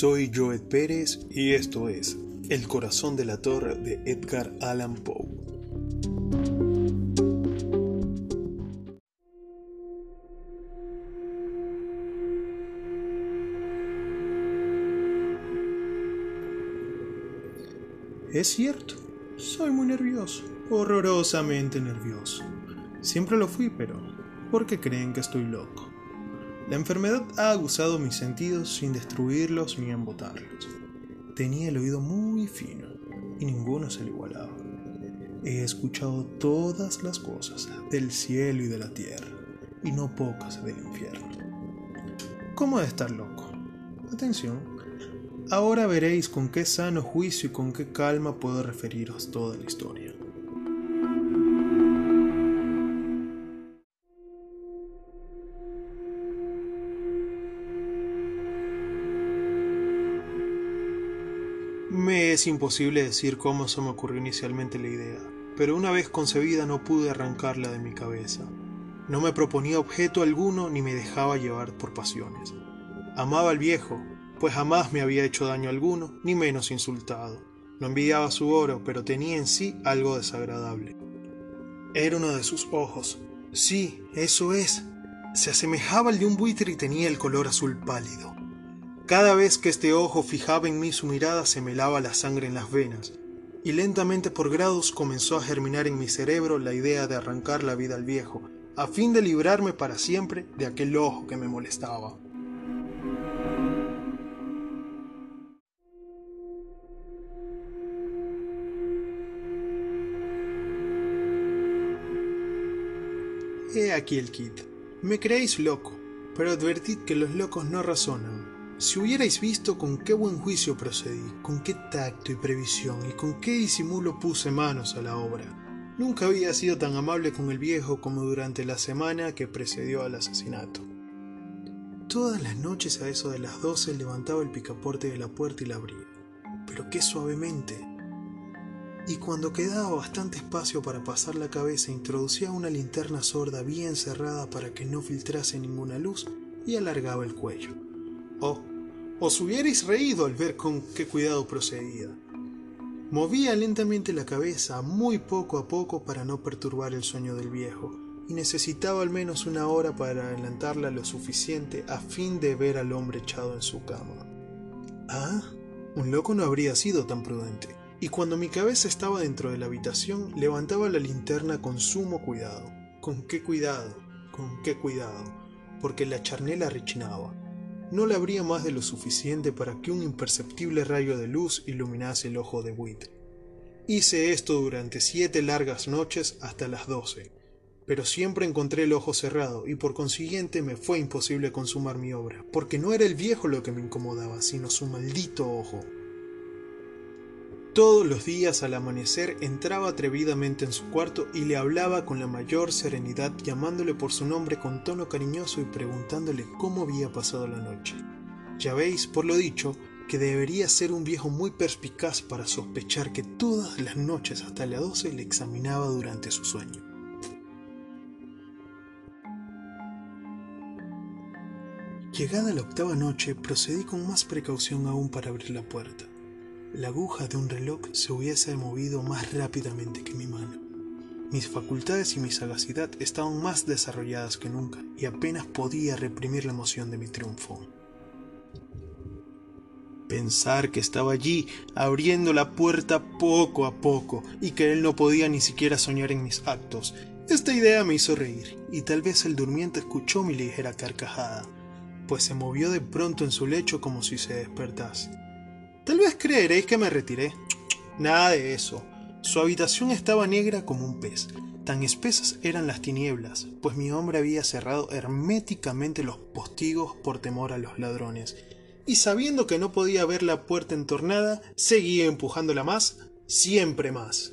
Soy Joed Pérez y esto es El corazón de la torre de Edgar Allan Poe. Es cierto, soy muy nervioso, horrorosamente nervioso. Siempre lo fui, pero ¿por qué creen que estoy loco? La enfermedad ha aguzado mis sentidos sin destruirlos ni embotarlos. Tenía el oído muy fino y ninguno se le igualaba. He escuchado todas las cosas del cielo y de la tierra, y no pocas del infierno. ¿Cómo de estar loco? Atención, ahora veréis con qué sano juicio y con qué calma puedo referiros toda la historia. Es imposible decir cómo se me ocurrió inicialmente la idea, pero una vez concebida no pude arrancarla de mi cabeza. No me proponía objeto alguno ni me dejaba llevar por pasiones. Amaba al viejo, pues jamás me había hecho daño alguno, ni menos insultado. No envidiaba su oro, pero tenía en sí algo desagradable. Era uno de sus ojos. Sí, eso es. Se asemejaba al de un buitre y tenía el color azul pálido. Cada vez que este ojo fijaba en mí su mirada se me lava la sangre en las venas, y lentamente por grados comenzó a germinar en mi cerebro la idea de arrancar la vida al viejo, a fin de librarme para siempre de aquel ojo que me molestaba. He aquí el kit. Me creéis loco, pero advertid que los locos no razonan, si hubierais visto con qué buen juicio procedí, con qué tacto y previsión y con qué disimulo puse manos a la obra. Nunca había sido tan amable con el viejo como durante la semana que precedió al asesinato. Todas las noches a eso de las doce levantaba el picaporte de la puerta y la abría, pero qué suavemente. Y cuando quedaba bastante espacio para pasar la cabeza, introducía una linterna sorda bien cerrada para que no filtrase ninguna luz y alargaba el cuello. Oh, os hubierais reído al ver con qué cuidado procedía. Movía lentamente la cabeza muy poco a poco para no perturbar el sueño del viejo, y necesitaba al menos una hora para adelantarla lo suficiente a fin de ver al hombre echado en su cama. Ah, un loco no habría sido tan prudente, y cuando mi cabeza estaba dentro de la habitación levantaba la linterna con sumo cuidado. ¿Con qué cuidado? ¿Con qué cuidado? Porque la charnela rechinaba no le abría más de lo suficiente para que un imperceptible rayo de luz iluminase el ojo de buitre. Hice esto durante siete largas noches hasta las doce, pero siempre encontré el ojo cerrado y por consiguiente me fue imposible consumar mi obra, porque no era el viejo lo que me incomodaba, sino su maldito ojo. Todos los días al amanecer entraba atrevidamente en su cuarto y le hablaba con la mayor serenidad llamándole por su nombre con tono cariñoso y preguntándole cómo había pasado la noche. Ya veis, por lo dicho, que debería ser un viejo muy perspicaz para sospechar que todas las noches hasta las doce le examinaba durante su sueño. Llegada la octava noche, procedí con más precaución aún para abrir la puerta la aguja de un reloj se hubiese movido más rápidamente que mi mano. Mis facultades y mi sagacidad estaban más desarrolladas que nunca y apenas podía reprimir la emoción de mi triunfo. Pensar que estaba allí, abriendo la puerta poco a poco, y que él no podía ni siquiera soñar en mis actos, esta idea me hizo reír, y tal vez el durmiente escuchó mi ligera carcajada, pues se movió de pronto en su lecho como si se despertase. Tal vez creeréis que me retiré. Nada de eso. Su habitación estaba negra como un pez. Tan espesas eran las tinieblas, pues mi hombre había cerrado herméticamente los postigos por temor a los ladrones. Y sabiendo que no podía ver la puerta entornada, seguía empujándola más, siempre más.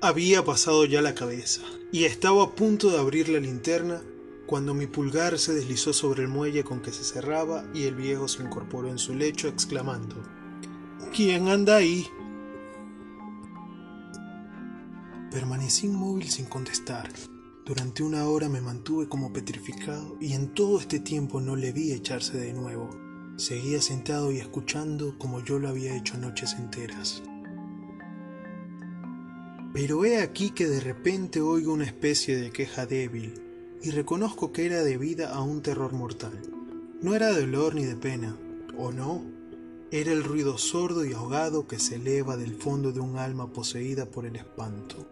Había pasado ya la cabeza, y estaba a punto de abrir la linterna cuando mi pulgar se deslizó sobre el muelle con que se cerraba y el viejo se incorporó en su lecho exclamando ¿Quién anda ahí? Permanecí inmóvil sin contestar. Durante una hora me mantuve como petrificado y en todo este tiempo no le vi echarse de nuevo. Seguía sentado y escuchando como yo lo había hecho noches enteras. Pero he aquí que de repente oigo una especie de queja débil y reconozco que era debida a un terror mortal. No era de dolor ni de pena, ¿o no? Era el ruido sordo y ahogado que se eleva del fondo de un alma poseída por el espanto.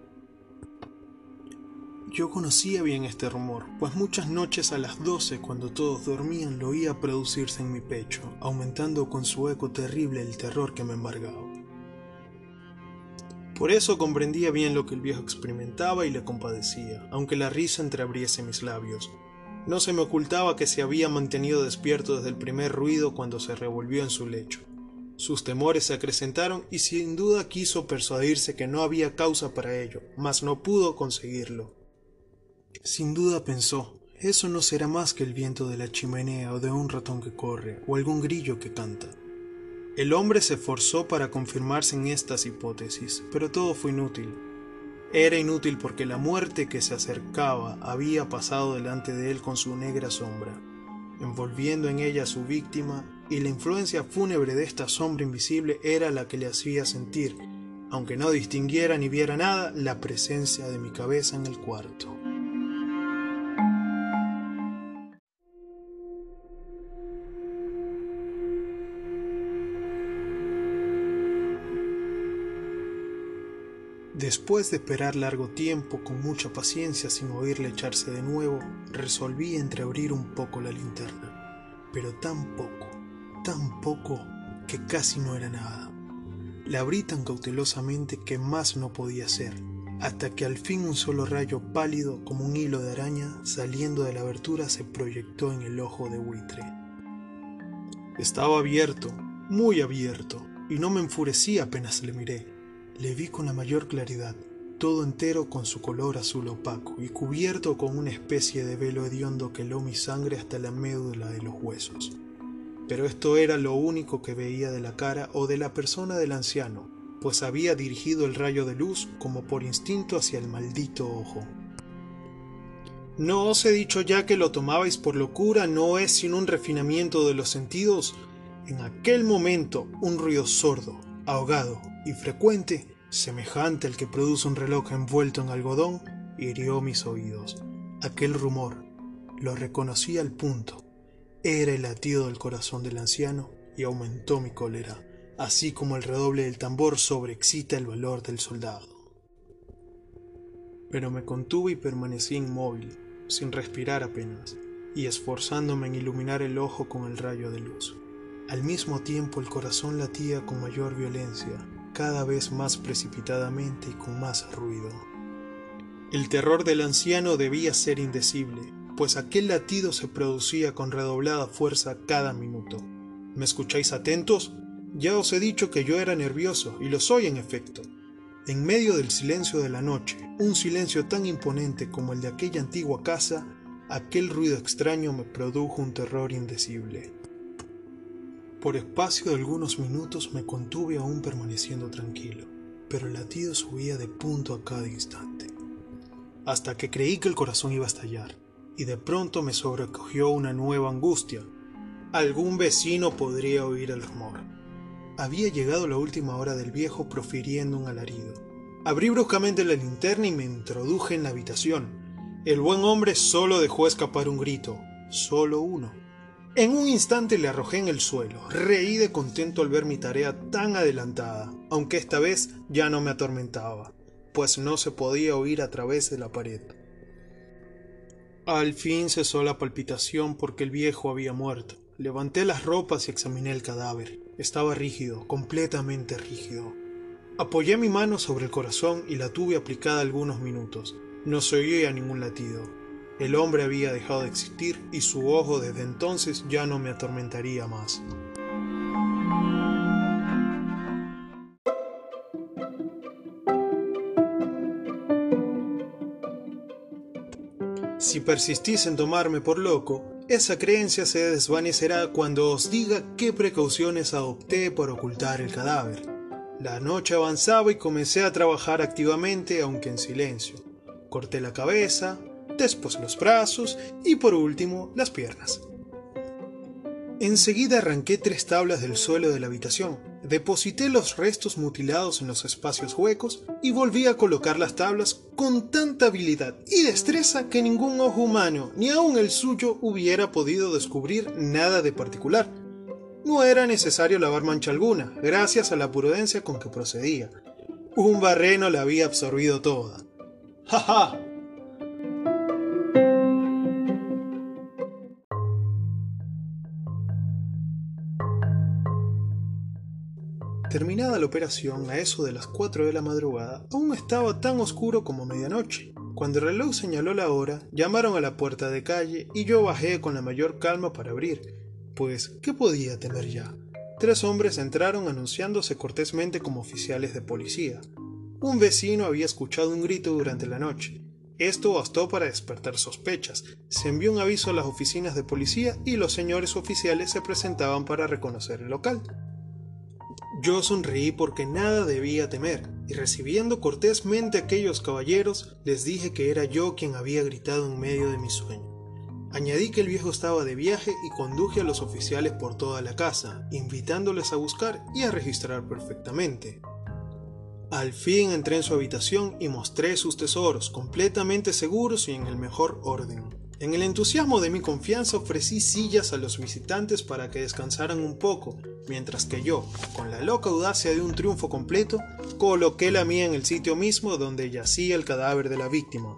Yo conocía bien este rumor, pues muchas noches a las doce, cuando todos dormían, lo oía producirse en mi pecho, aumentando con su eco terrible el terror que me embargaba. Por eso comprendía bien lo que el viejo experimentaba y le compadecía, aunque la risa entreabriese mis labios. No se me ocultaba que se había mantenido despierto desde el primer ruido cuando se revolvió en su lecho. Sus temores se acrecentaron y sin duda quiso persuadirse que no había causa para ello, mas no pudo conseguirlo. Sin duda pensó, eso no será más que el viento de la chimenea o de un ratón que corre o algún grillo que canta. El hombre se esforzó para confirmarse en estas hipótesis, pero todo fue inútil. Era inútil porque la muerte que se acercaba había pasado delante de él con su negra sombra, envolviendo en ella a su víctima, y la influencia fúnebre de esta sombra invisible era la que le hacía sentir, aunque no distinguiera ni viera nada, la presencia de mi cabeza en el cuarto. Después de esperar largo tiempo, con mucha paciencia, sin oírle echarse de nuevo, resolví entreabrir un poco la linterna, pero tan poco, tan poco, que casi no era nada. La abrí tan cautelosamente que más no podía ser, hasta que al fin un solo rayo pálido como un hilo de araña saliendo de la abertura se proyectó en el ojo de buitre. Estaba abierto, muy abierto, y no me enfurecí apenas le miré le vi con la mayor claridad, todo entero con su color azul opaco y cubierto con una especie de velo hediondo que heló mi sangre hasta la médula de los huesos. Pero esto era lo único que veía de la cara o de la persona del anciano, pues había dirigido el rayo de luz como por instinto hacia el maldito ojo. ¿No os he dicho ya que lo tomabais por locura no es sino un refinamiento de los sentidos? En aquel momento un ruido sordo, ahogado, y frecuente, semejante al que produce un reloj envuelto en algodón, hirió mis oídos. Aquel rumor, lo reconocí al punto, era el latido del corazón del anciano y aumentó mi cólera, así como el redoble del tambor sobreexcita el valor del soldado. Pero me contuve y permanecí inmóvil, sin respirar apenas, y esforzándome en iluminar el ojo con el rayo de luz. Al mismo tiempo el corazón latía con mayor violencia, cada vez más precipitadamente y con más ruido. El terror del anciano debía ser indecible, pues aquel latido se producía con redoblada fuerza cada minuto. ¿Me escucháis atentos? Ya os he dicho que yo era nervioso, y lo soy en efecto. En medio del silencio de la noche, un silencio tan imponente como el de aquella antigua casa, aquel ruido extraño me produjo un terror indecible. Por espacio de algunos minutos me contuve aún permaneciendo tranquilo, pero el latido subía de punto a cada instante, hasta que creí que el corazón iba a estallar, y de pronto me sobrecogió una nueva angustia. Algún vecino podría oír el rumor. Había llegado la última hora del viejo profiriendo un alarido. Abrí bruscamente la linterna y me introduje en la habitación. El buen hombre solo dejó escapar un grito, solo uno en un instante le arrojé en el suelo. Reí de contento al ver mi tarea tan adelantada, aunque esta vez ya no me atormentaba, pues no se podía oír a través de la pared. Al fin cesó la palpitación porque el viejo había muerto. Levanté las ropas y examiné el cadáver. Estaba rígido, completamente rígido. Apoyé mi mano sobre el corazón y la tuve aplicada algunos minutos. No se oía ningún latido. El hombre había dejado de existir y su ojo desde entonces ya no me atormentaría más. Si persistís en tomarme por loco, esa creencia se desvanecerá cuando os diga qué precauciones adopté para ocultar el cadáver. La noche avanzaba y comencé a trabajar activamente, aunque en silencio. Corté la cabeza, después los brazos y por último las piernas. Enseguida arranqué tres tablas del suelo de la habitación, deposité los restos mutilados en los espacios huecos y volví a colocar las tablas con tanta habilidad y destreza que ningún ojo humano, ni aun el suyo, hubiera podido descubrir nada de particular. No era necesario lavar mancha alguna, gracias a la prudencia con que procedía. Un barreno la había absorbido toda. ¡Ja, ja! Terminada la operación, a eso de las 4 de la madrugada, aún estaba tan oscuro como medianoche. Cuando el reloj señaló la hora, llamaron a la puerta de calle y yo bajé con la mayor calma para abrir, pues, ¿qué podía temer ya? Tres hombres entraron anunciándose cortésmente como oficiales de policía. Un vecino había escuchado un grito durante la noche. Esto bastó para despertar sospechas. Se envió un aviso a las oficinas de policía y los señores oficiales se presentaban para reconocer el local. Yo sonreí porque nada debía temer, y recibiendo cortésmente a aquellos caballeros, les dije que era yo quien había gritado en medio de mi sueño. Añadí que el viejo estaba de viaje y conduje a los oficiales por toda la casa, invitándoles a buscar y a registrar perfectamente. Al fin entré en su habitación y mostré sus tesoros, completamente seguros y en el mejor orden. En el entusiasmo de mi confianza ofrecí sillas a los visitantes para que descansaran un poco, mientras que yo, con la loca audacia de un triunfo completo, coloqué la mía en el sitio mismo donde yacía el cadáver de la víctima.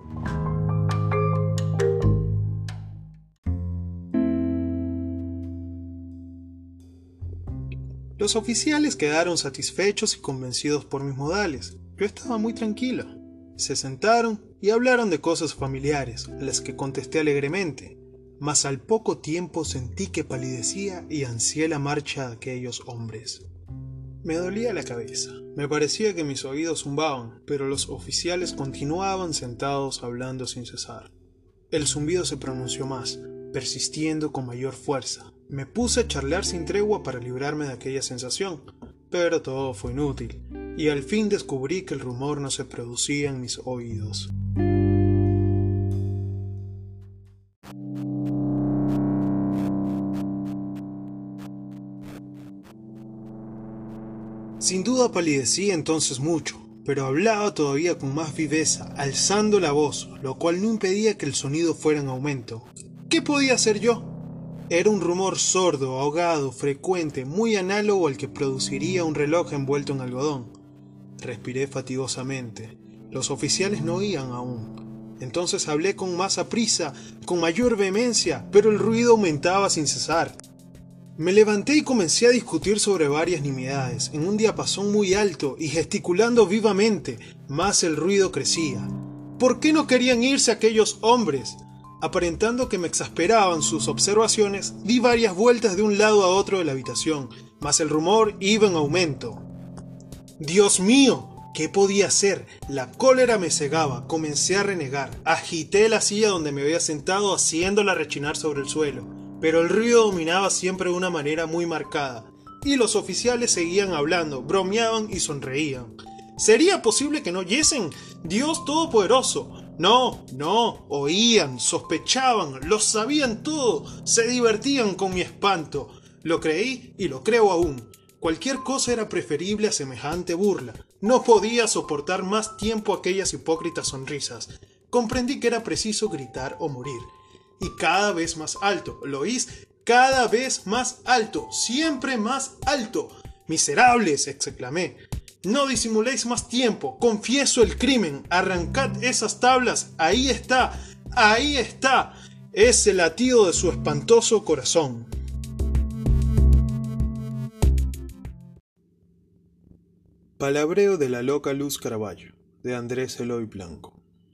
Los oficiales quedaron satisfechos y convencidos por mis modales. Yo estaba muy tranquilo. Se sentaron y hablaron de cosas familiares, a las que contesté alegremente mas al poco tiempo sentí que palidecía y ansié la marcha de aquellos hombres. Me dolía la cabeza, me parecía que mis oídos zumbaban, pero los oficiales continuaban sentados hablando sin cesar. El zumbido se pronunció más, persistiendo con mayor fuerza. Me puse a charlar sin tregua para librarme de aquella sensación, pero todo fue inútil, y al fin descubrí que el rumor no se producía en mis oídos. Sin duda palidecí entonces mucho, pero hablaba todavía con más viveza, alzando la voz, lo cual no impedía que el sonido fuera en aumento. ¿Qué podía hacer yo? Era un rumor sordo, ahogado, frecuente, muy análogo al que produciría un reloj envuelto en algodón. Respiré fatigosamente. Los oficiales no oían aún. Entonces hablé con más aprisa, con mayor vehemencia, pero el ruido aumentaba sin cesar. Me levanté y comencé a discutir sobre varias nimiedades, en un diapasón muy alto y gesticulando vivamente, más el ruido crecía. ¿Por qué no querían irse aquellos hombres? Aparentando que me exasperaban sus observaciones, di varias vueltas de un lado a otro de la habitación, mas el rumor iba en aumento. Dios mío, ¿Qué podía hacer? La cólera me cegaba, comencé a renegar. Agité la silla donde me había sentado haciéndola rechinar sobre el suelo pero el ruido dominaba siempre de una manera muy marcada, y los oficiales seguían hablando, bromeaban y sonreían. ¿Sería posible que no oyesen? Dios Todopoderoso. No, no, oían, sospechaban, lo sabían todo, se divertían con mi espanto. Lo creí y lo creo aún. Cualquier cosa era preferible a semejante burla. No podía soportar más tiempo aquellas hipócritas sonrisas. Comprendí que era preciso gritar o morir y cada vez más alto. ¿Lo oís? Cada vez más alto, siempre más alto. Miserables, exclamé. No disimuléis más tiempo, confieso el crimen, arrancad esas tablas, ahí está, ahí está. Es el latido de su espantoso corazón. Palabreo de la loca Luz Caraballo, de Andrés Eloy Blanco.